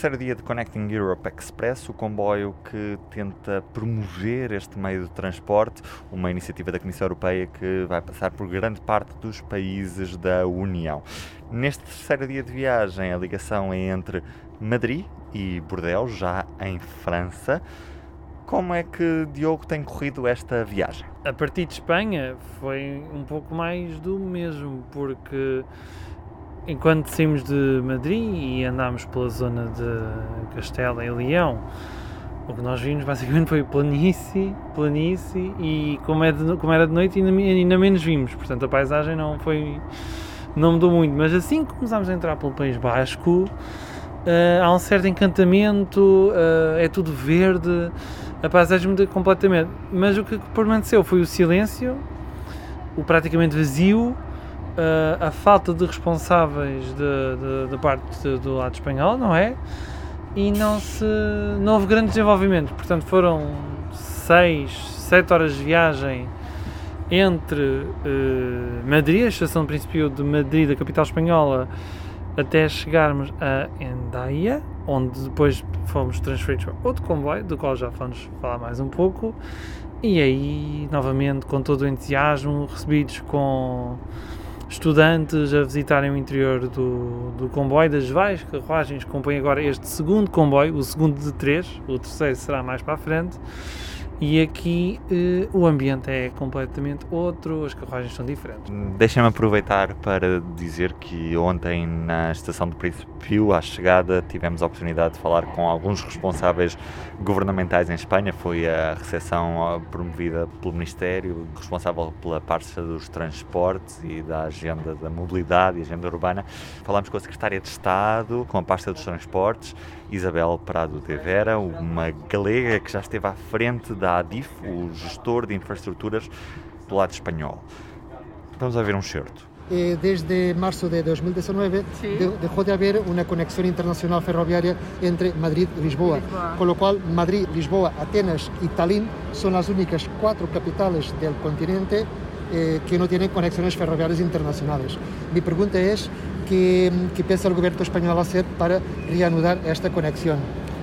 terceiro dia de Connecting Europe Express, o comboio que tenta promover este meio de transporte, uma iniciativa da Comissão Europeia que vai passar por grande parte dos países da União. Neste terceiro dia de viagem, a ligação é entre Madrid e Bordeaux, já em França. Como é que Diogo tem corrido esta viagem? A partir de Espanha foi um pouco mais do mesmo, porque enquanto saímos de Madrid e andámos pela zona de Castela e Leão, o que nós vimos basicamente foi planície, planície e como, é de, como era de noite ainda, ainda menos vimos, portanto a paisagem não foi não mudou muito, mas assim que começámos a entrar pelo País Basco uh, há um certo encantamento, uh, é tudo verde, a paisagem muda completamente, mas o que permaneceu foi o silêncio, o praticamente vazio uh, a falta de responsáveis da parte de, do lado espanhol, não é? E não se não houve grande desenvolvimento. Portanto, foram 6, 7 horas de viagem entre uh, Madrid, a estação de princípio de Madrid, da capital espanhola, até chegarmos a Endaia, onde depois fomos transferidos para outro comboio, do qual já vamos falar mais um pouco. E aí, novamente, com todo o entusiasmo, recebidos com estudantes a visitarem o interior do, do comboio, das várias carruagens que compõem agora este segundo comboio, o segundo de três, o terceiro será mais para a frente. E aqui eh, o ambiente é completamente outro, as carruagens são diferentes. Deixa-me aproveitar para dizer que ontem na estação do Príncipe à chegada, tivemos a oportunidade de falar com alguns responsáveis governamentais em Espanha. Foi a recepção promovida pelo Ministério, responsável pela parte dos transportes e da agenda da mobilidade e agenda urbana. Falámos com a Secretária de Estado, com a pasta dos transportes, Isabel Prado de Vera, uma galega que já esteve à frente da ADIF, o gestor de infraestruturas do lado espanhol. Vamos a ver um certo. Eh, desde marzo de 2019 sí. de, dejó de haber una conexión internacional ferroviaria entre Madrid y Lisboa, Lisboa, con lo cual Madrid, Lisboa, Atenas y Tallinn son las únicas cuatro capitales del continente eh, que no tienen conexiones ferroviarias internacionales. Mi pregunta es, ¿qué, ¿qué piensa el gobierno español hacer para reanudar esta conexión?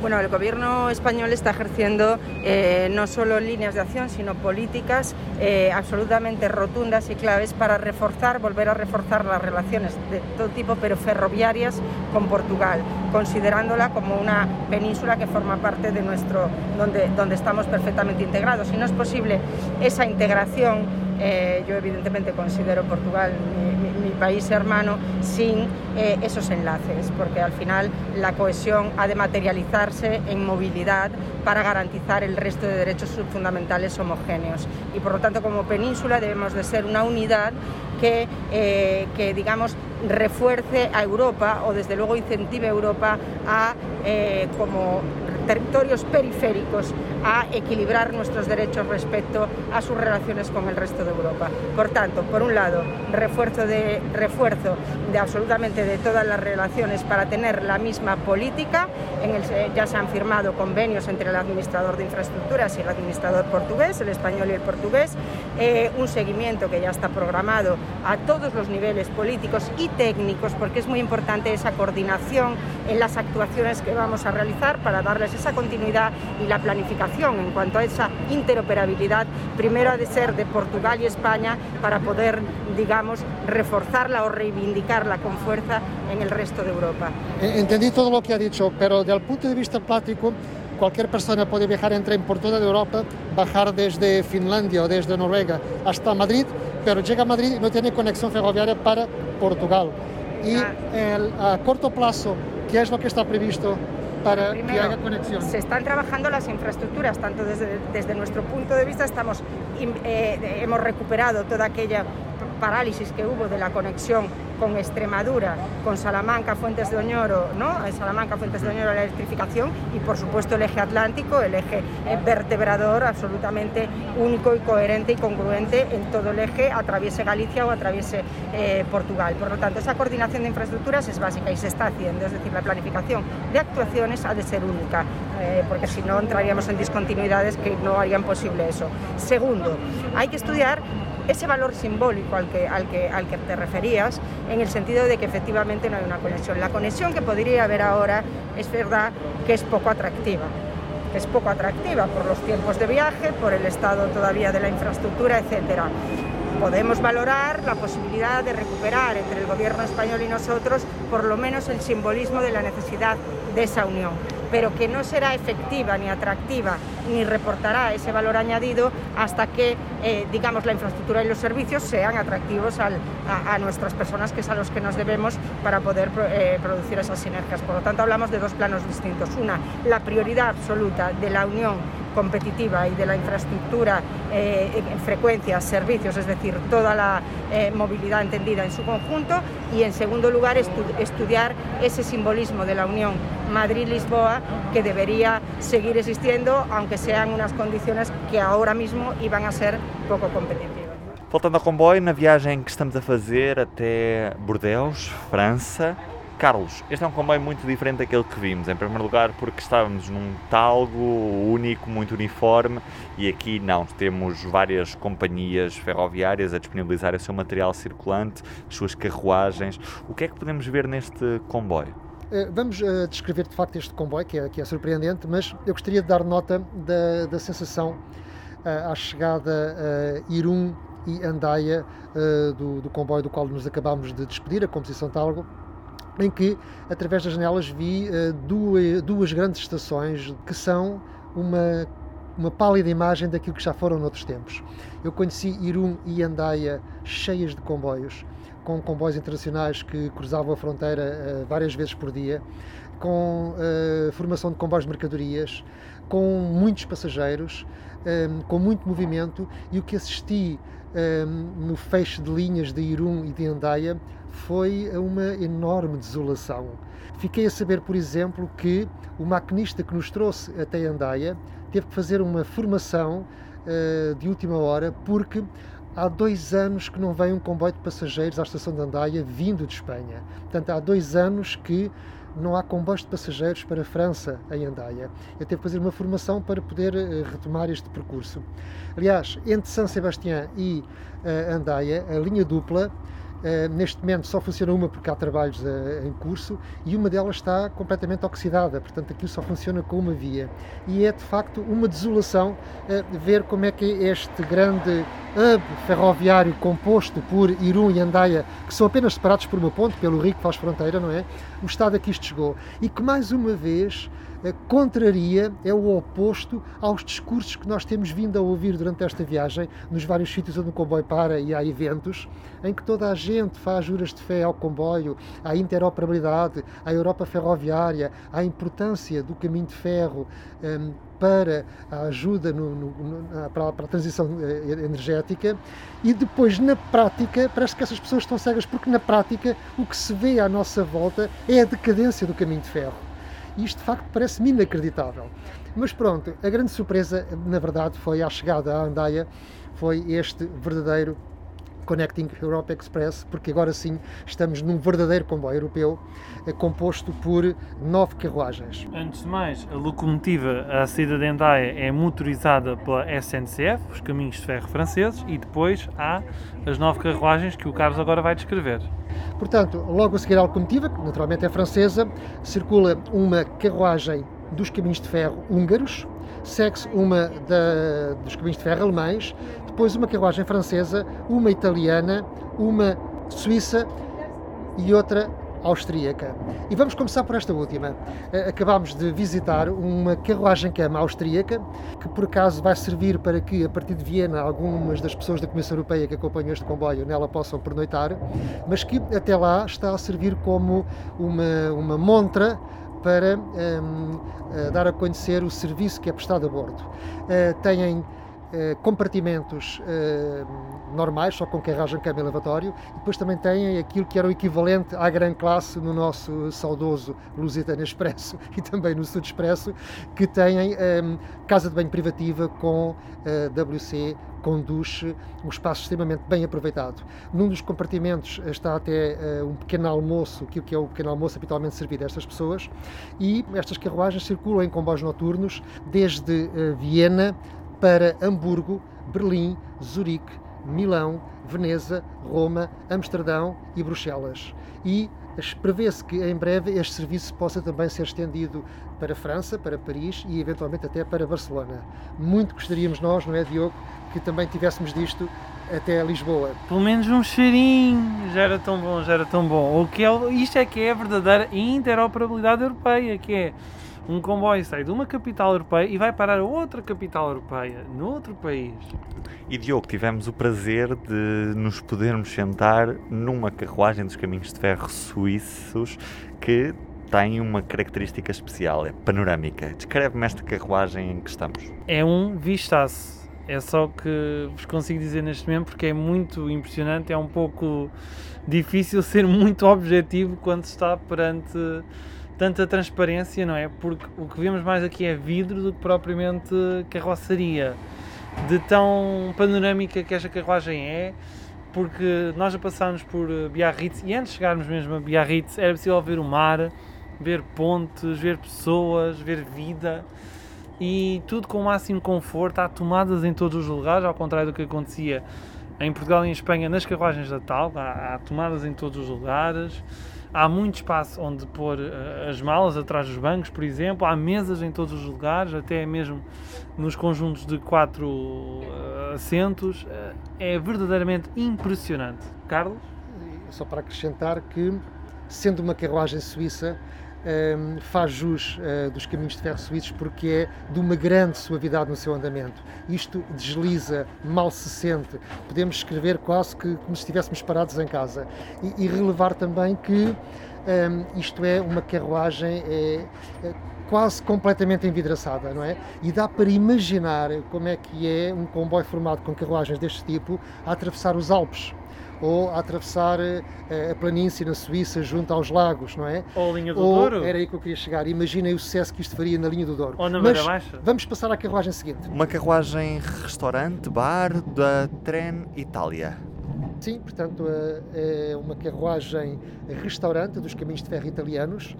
Bueno, el gobierno español está ejerciendo eh, no solo líneas de acción, sino políticas eh, absolutamente rotundas y claves para reforzar, volver a reforzar las relaciones de todo tipo, pero ferroviarias con Portugal, considerándola como una península que forma parte de nuestro, donde, donde estamos perfectamente integrados. Si no es posible esa integración eh, yo evidentemente considero Portugal mi, país hermano sin eh, esos enlaces, porque al final la cohesión ha de materializarse en movilidad para garantizar el resto de derechos fundamentales homogéneos. Y por lo tanto, como península debemos de ser una unidad que, eh, que digamos, refuerce a Europa o desde luego incentive a Europa a, como territorios periféricos, a equilibrar nuestros derechos respecto a sus relaciones con el resto de Europa. Por tanto, por un lado, refuerzo de, refuerzo de absolutamente de todas las relaciones para tener la misma política. En el, ya se han firmado convenios entre el administrador de infraestructuras y el administrador portugués, el español y el portugués, eh, un seguimiento que ya está programado a todos los niveles políticos y técnicos, porque es muy importante esa coordinación en las actuaciones que vamos a realizar para darles esa continuidad y la planificación en cuanto a esa interoperabilidad, primero ha de ser de Portugal y España para poder, digamos, reforzarla o reivindicarla con fuerza en el resto de Europa. Entendí todo lo que ha dicho, pero desde el punto de vista práctico, cualquier persona puede viajar entre por toda Europa, bajar desde Finlandia o desde Noruega hasta Madrid, pero llega a Madrid y no tiene conexión ferroviaria para Portugal. Y ah. el, a corto plazo, ¿qué es lo que está previsto para Primero, que haya conexión? Se están trabajando las infraestructuras, tanto desde, desde nuestro punto de vista estamos, eh, hemos recuperado toda aquella parálisis que hubo de la conexión con Extremadura, con Salamanca, Fuentes de Oñoro, ¿no? En Salamanca, Fuentes de Oñoro, la electrificación y por supuesto el eje atlántico, el eje vertebrador absolutamente único y coherente y congruente en todo el eje, atraviese Galicia o atraviese eh, Portugal. Por lo tanto, esa coordinación de infraestructuras es básica y se está haciendo, es decir, la planificación de actuaciones ha de ser única, eh, porque si no entraríamos en discontinuidades que no harían posible eso. Segundo, hay que estudiar ese valor simbólico al que, te referías en el sentido de que efectivamente no hay una conexión. La conexión que podría haber ahora es verdad que es poco atractiva es poco atractiva por los tiempos de viaje, por el estado todavía de la infraestructura, etcétera podemos valorar la posibilidad de recuperar entre el gobierno español y nosotros por lo menos el simbolismo de la necesidad de esa unión pero que no será efectiva ni atractiva ni reportará ese valor añadido hasta que, eh, digamos, la infraestructura y los servicios sean atractivos a, nuestras personas, que es a los que nos debemos para poder eh, producir esas sinergias. Por lo tanto, hablamos de dos planos distintos. Una, la prioridad absoluta de la unión competitiva y de la infraestructura eh, en frecuencias, servicios, es decir, toda la movilidad entendida en su conjunto. Y en segundo lugar, estudiar ese simbolismo de la unión Madrid-Lisboa que debería seguir existiendo, aunque sean unas condiciones que ahora mismo iban a ser pouco competitivas. Voltando ao comboio, na viagem que estamos a fazer até Bordeaux, França, Carlos, este é um comboio muito diferente daquele que vimos. Em primeiro lugar, porque estávamos num talgo único, muito uniforme, e aqui não. Temos várias companhias ferroviárias a disponibilizar o seu material circulante, as suas carruagens. O que é que podemos ver neste comboio? Eh, vamos uh, descrever de facto este comboio, que é, que é surpreendente, mas eu gostaria de dar nota da, da sensação uh, à chegada uh, Irum e Andaia do, do, comboio do qual nos acabámos de despedir, a composição Talgo, em que, através das janelas, vi duas, duas grandes estações que são uma, uma pálida imagem daquilo que já foram noutros tempos. Eu conheci Irum e Andaia cheias de comboios, com comboios internacionais que cruzavam a fronteira uh, várias vezes por dia, com uh, formação de comboios de mercadorias, com muitos passageiros, ehm, com muito movimento e o que assisti ehm, no fecho de linhas de Irum e de Andaia foi uma enorme desolação. Fiquei a saber, por exemplo, que o maquinista que nos trouxe até Andaia teve que fazer uma formação uh, de última hora porque há dois anos que não vem um comboio de passageiros à estação de Andaia vindo de Espanha. Portanto, há dois anos que não há comboios de passageiros para a França em Andaia. Eu tive que fazer uma formação para poder uh, retomar este percurso. Aliás, entre São Sebastião e uh, Andaia, a linha dupla Uh, neste momento só funciona uma porque há trabalhos uh, em curso e uma delas está completamente oxidada, portanto aquilo só funciona com uma via. E é de facto uma desolação uh, ver como é que este grande hub ferroviário composto por Irum e Andaia, que são apenas separados por uma ponte, pelo rio que faz fronteira, não é? O estado a que isto chegou. E que mais uma vez contraria, é o oposto aos discursos que nós temos vindo a ouvir durante esta viagem, nos vários sítios onde o comboio para e há eventos, em que toda a gente faz juras de fé ao comboio, à interoperabilidade, à Europa ferroviária, à importância do caminho de ferro um, para a ajuda no, no, no, para, para, a transição eh, energética e depois na prática parece que essas pessoas estão cegas porque na prática o que se vê à nossa volta é a decadência do caminho de ferro e isto de facto parece-me inacreditável. Mas pronto, a grande surpresa, na verdade, foi a chegada à Andaia, foi este verdadeiro Connecting Europe Express, porque agora sim estamos num verdadeiro comboio europeu é composto por nove carruagens. Antes de mais, a locomotiva a saída de Andaia é motorizada pela SNCF, os caminhos de ferro franceses, e depois há as nove carruagens que o Carlos agora vai descrever. Portanto, logo a seguir à locomotiva, que naturalmente é francesa, circula uma carruagem dos caminhos de ferro húngaros, segue-se uma da, dos caminhos de ferro alemães, depois uma carruagem francesa, uma italiana, uma suíça e outra austríaca. E vamos começar por esta última. Eh, acabámos de visitar uma carruagem-cama austríaca, que por acaso vai servir para que, a partir de Viena, algumas das pessoas da Comissão Europeia que acompanham este comboio nela possam pernoitar, mas que até lá está a servir como uma, uma montra para um, eh, dar a conhecer o serviço que é prestado a bordo. Uh, têm uh, compartimentos uh, normais, só com carragem, cama e lavatório, e depois também têm aquilo que era o equivalente à grande classe no nosso saudoso Lusitano Expresso e também no Sud Expresso, que têm um, casa de banho privativa com uh, WC, com duche, um espaço extremamente bem aproveitado. Num dos compartimentos está até uh, um pequeno almoço, aquilo que é o pequeno almoço habitualmente servido a estas pessoas, e estas carruagens circulam em comboios noturnos desde Viena para Hamburgo, Berlim, Zurique, Milão, Veneza, Roma, Amsterdão e Bruxelas. E prevê-se que em breve este serviço possa também ser estendido para França, para Paris e eventualmente até para Barcelona. Muito gostaríamos nós, não é, Diogo, que também tivéssemos disto até Lisboa. Pelo menos um cheirinho, já era tão bom, já era tão bom. O que é, isto é que é a verdadeira interoperabilidade europeia, que é um comboio sai de uma capital europeia e vai parar a outra capital europeia, noutro país. E Diogo, tivemos o prazer de nos podermos sentar numa carruagem dos caminhos de ferro suíços que tem uma característica especial, é panorâmica. Descreve-me esta carruagem em que estamos. É um vistaço. É só o que vos consigo dizer neste momento porque é muito impressionante, é um pouco difícil ser muito objetivo quando se está perante tanta transparência, não é? Porque o que vemos mais aqui é vidro do que propriamente carroçaria. De tão panorâmica que esta carruagem é, porque nós já passámos por eh, Biarritz e antes de chegarmos mesmo a Biarritz era possível ver o mar, ver pontes, ver pessoas, ver vida e tudo com o máximo conforto. Há tomadas em todos os lugares, ao contrário do que acontecia em Portugal e em Espanha nas carruagens de Natal. Há, há tomadas em todos os lugares. Há muito espaço onde pôr uh, as malas atrás dos bancos, por exemplo. Há mesas em todos os lugares, até mesmo nos conjuntos de quatro uh, assentos. Uh, é verdadeiramente impressionante. Carlos? Só para acrescentar que, sendo uma carruagem suíça, um, faz jus uh, dos caminhos de ferro suíços porque é de uma grande suavidade no seu andamento. Isto desliza, mal se sente. Podemos escrever quase que como se estivéssemos parados em casa. E, e relevar também que um, isto é uma carruagem é, é quase completamente envidraçada, não é? E dá para imaginar como é que é um comboio formado com carruagens deste tipo a atravessar os Alpes ou a atravessar eh, a planície na Suíça junto aos lagos, não é? Ou a linha do ou, Douro. Era aí que eu queria chegar. Imaginem o sucesso que isto faria na linha do Douro. Ou na Mas Baixa. vamos passar à carruagem seguinte. Uma carruagem restaurante, bar da Tren Itália. Sim, portanto, eh, é uma carruagem restaurante dos caminhos de ferro italianos.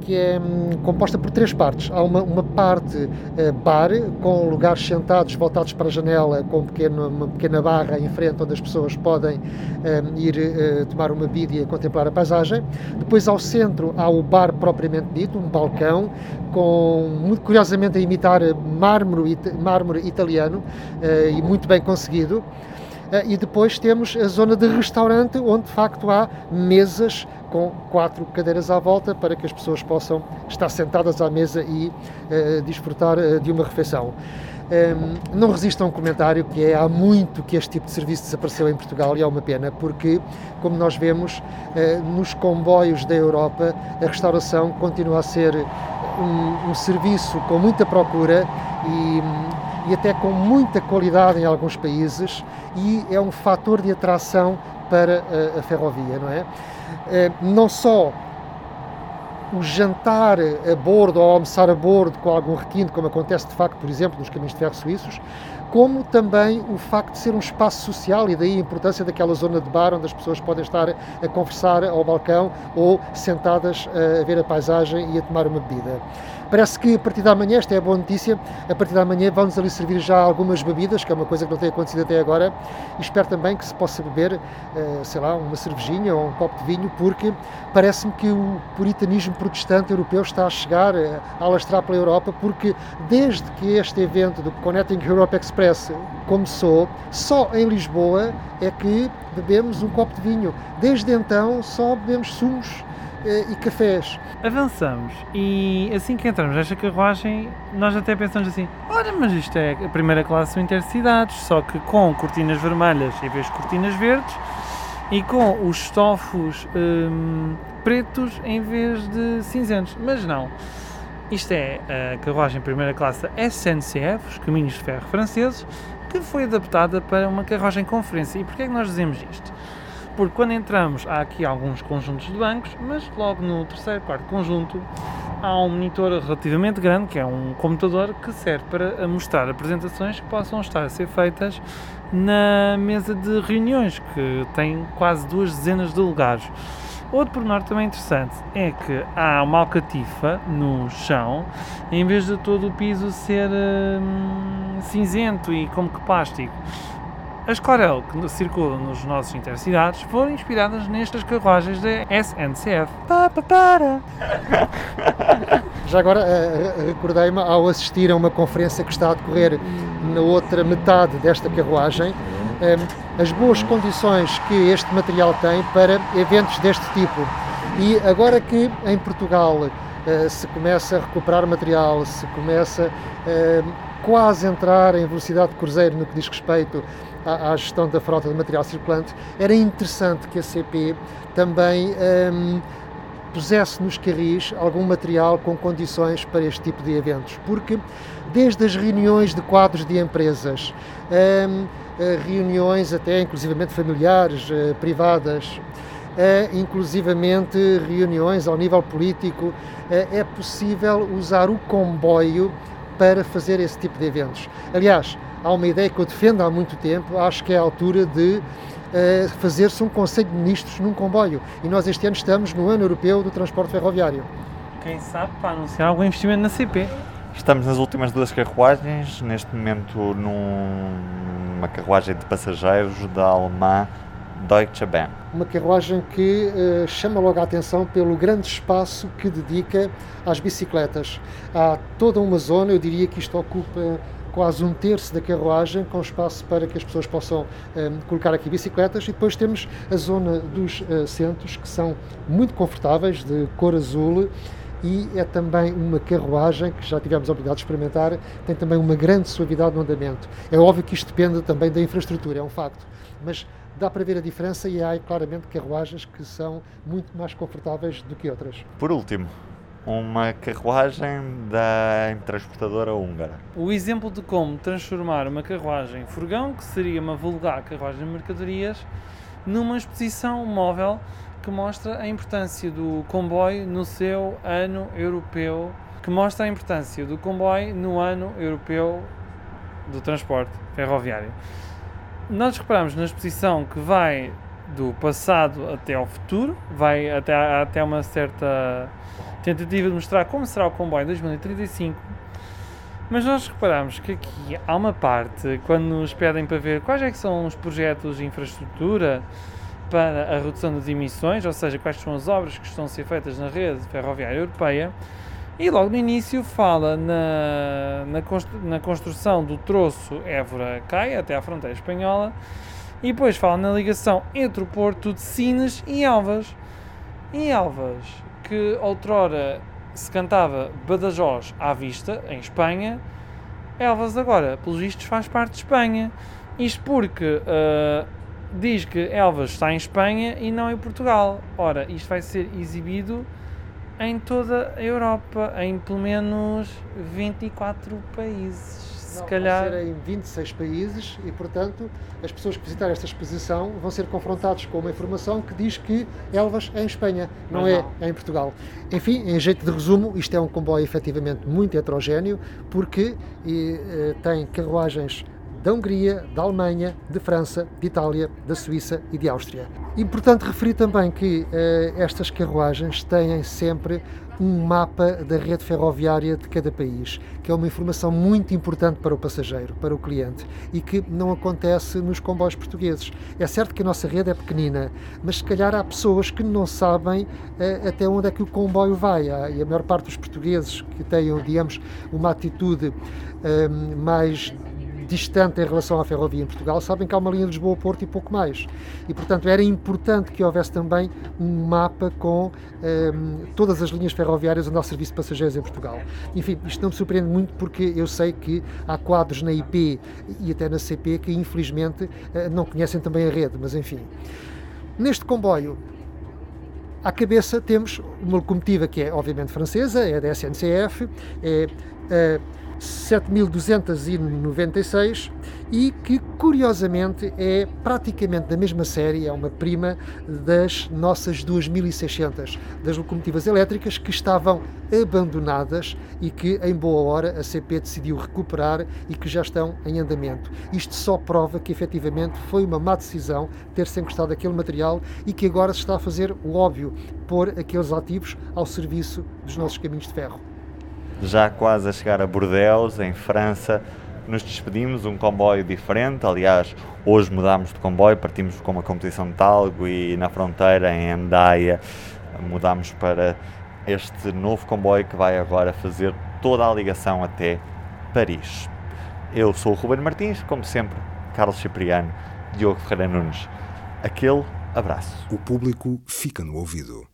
Que é hum, composta por três partes. Há uma, uma parte uh, bar, com lugares sentados voltados para a janela, com pequeno, uma pequena barra em frente onde as pessoas podem hum, ir uh, tomar uma bebida e contemplar a paisagem. Depois, ao centro, há o bar propriamente dito, um balcão, com, muito curiosamente, a imitar mármore, mármore italiano uh, e muito bem conseguido. E depois temos a zona de restaurante, onde de facto há mesas com quatro cadeiras à volta para que as pessoas possam estar sentadas à mesa e uh, desfrutar uh, de uma refeição. Um, ehm, não resisto a um comentário que é há muito que este tipo de serviço desapareceu em Portugal e é uma pena, porque, como nós vemos, uh, nos comboios da Europa, a restauração continua a ser um, um serviço com muita procura e, e até com muita qualidade em alguns países e é um fator de atração para a, a ferrovia, não é? Eh, não só o jantar a bordo ou almoçar a bordo com algum requinte, como acontece de facto, por exemplo, nos caminhos de ferro suíços, como também o facto de ser um espaço social e daí a importância daquela zona de bar onde as pessoas podem estar a conversar ao balcão ou sentadas a ver a paisagem e a tomar uma bebida. Parece que a partir da manhã, esta é a boa notícia, a partir da manhã vão-nos ali servir já algumas bebidas, que é uma coisa que não tem acontecido até agora, e espero também que se possa beber, eh, sei lá, uma cervejinha ou um copo de vinho, porque parece-me que o puritanismo protestante europeu está a chegar, eh, a alastrar pela Europa, porque desde que este evento do Connecting Europe Express começou, só em Lisboa é que bebemos um copo de vinho. Desde então só bebemos sumos eh, e cafés. Avançamos e assim que entramos nesta carruagem, nós até pensamos assim: olha, mas isto é a primeira classe intercidades, só que com cortinas vermelhas em vez de cortinas verdes e com os estofos hum, pretos em vez de cinzentos. Mas não. Isto é a carruagem primeira classe SNCF, os caminhos de ferro franceses, que foi adaptada para uma carruagem conferência. E porquê é que nós dizemos isto? porque quando entramos há aqui alguns conjuntos de bancos, mas logo no terceiro, quarto conjunto há um monitor relativamente grande, que é um computador que serve para mostrar apresentações que possam estar a ser feitas na mesa de reuniões, que tem quase duas dezenas de lugares. Outro pormenor também interessante é que há uma alcatifa no chão, em vez de todo o piso ser hum, cinzento e como que plástico As Clarel que circulam nos nossos intercidades foram inspiradas nestas carruagens da SNCF. Pa, pa, para. Já agora uh, recordei-me ao assistir a uma conferência que está a decorrer na outra metade desta carruagem, as boas condições que este material tem para eventos deste tipo. E agora que em Portugal uh, se começa a recuperar material, se começa uh, quase entrar em velocidade de cruzeiro no que diz respeito à, à, gestão da frota de material circulante, era interessante que a CP também um, pusesse nos carris algum material com condições para este tipo de eventos, porque desde as reuniões de quadros de empresas, um, reuniões até inclusivamente familiares, uh, privadas, inclusivamente reuniões ao nível político, uh, é possível usar o comboio para fazer esse tipo de eventos. Aliás, há uma ideia que eu defendo há muito tempo, acho que é a altura de uh, fazer-se um Conselho de Ministros num comboio. E nós este ano estamos no Ano Europeu do Transporte Ferroviário. Quem sabe para anunciar algum investimento na CP. Estamos nas últimas duas carruagens, neste momento numa carruagem de passageiros da alemã Deutsche Bahn. Uma carruagem que uh, chama logo a atenção pelo grande espaço que dedica às bicicletas. Há toda uma zona, eu diria que isto ocupa quase um terço da carruagem, com espaço para que as pessoas possam um, eh, colocar aqui bicicletas. E depois temos a zona dos assentos, que são muito confortáveis, de cor azul. E é também uma carruagem que já tivemos a oportunidade de experimentar, tem também uma grande suavidade no andamento. É óbvio que isto depende também da infraestrutura, é um facto, mas dá para ver a diferença e há claramente carruagens que são muito mais confortáveis do que outras. Por último, uma carruagem da transportadora húngara. O exemplo de como transformar uma carruagem furgão, que seria uma vulgar carruagem de mercadorias, numa exposição móvel que mostra a importância do comboio no seu ano europeu, que mostra a importância do comboio no ano europeu do transporte ferroviário. Nós reparamos na exposição que vai do passado até ao futuro, vai até, até uma certa tentativa de mostrar como será o comboio em 2035. Mas nós reparamos que aqui há uma parte, quando nos pedem para ver quais é que são os projetos de infraestrutura para a redução das emissões, ou seja, quais são as obras que estão a ser feitas na rede ferroviária europeia, e logo no início fala na, na, construção do troço Évora-Caia até à fronteira espanhola, e depois fala na ligação entre o porto de Sines e Elvas. E Elvas, que outrora se cantava Badajoz à vista, em Espanha, Elvas agora, pelos vistos, faz parte de Espanha. Isto porque uh, diz que Elvas está em Espanha e não em Portugal. Ora, isto vai ser exibido em toda a Europa, em pelo menos 24 países se calhar. Vão ser em 26 países e, portanto, as pessoas que visitarem esta exposição vão ser confrontados com uma informação que diz que Elvas é em Espanha, não Mas é não. em Portugal. Enfim, em jeito de resumo, isto é um comboio efetivamente muito heterogéneo porque e, eh, tem carruagens da Hungria, da Alemanha, de França, de Itália, da Suíça e de Áustria. Importante referir também que eh, estas carruagens têm sempre um mapa da rede ferroviária de cada país, que é uma informação muito importante para o passageiro, para o cliente, e que não acontece nos comboios portugueses. É certo que a nossa rede é pequenina, mas se calhar há pessoas que não sabem uh, até onde é que o comboio vai, e a maior parte dos portugueses que tenham, digamos, uma atitude uh, mais distante em relação à ferrovia em Portugal, sabem que há uma linha de Lisboa-Porto e pouco mais. E, portanto, era importante que houvesse também um mapa com um, todas as linhas ferroviárias onde há serviço de passageiros em Portugal. Enfim, isto não me surpreende muito porque eu sei que há quadros na IP e até na CP que, infelizmente, eh, não conhecem também a rede, mas enfim. Neste comboio, à cabeça temos uma locomotiva que é obviamente francesa, é da SNCF, é, é 7296 e que curiosamente é praticamente da mesma série, é uma prima das nossas 2600, das locomotivas elétricas que estavam abandonadas e que em boa hora a CP decidiu recuperar e que já estão em andamento. Isto só prova que efetivamente foi uma má decisão ter-se encostado aquele material e que agora se está a fazer o óbvio, pôr aqueles ativos ao serviço dos nossos caminhos de ferro já quase a chegar a Bordeaux, em França, nos despedimos, um comboio diferente. Aliás, hoje mudámos de comboio, partimos com uma competição de talgo e na fronteira, em Andaia, mudámos para este novo comboio que vai agora fazer toda a ligação até Paris. Eu sou o Ruben Martins, como sempre, Carlos Cipriano, Diogo Ferreira Nunes. Aquele abraço. O público fica no ouvido.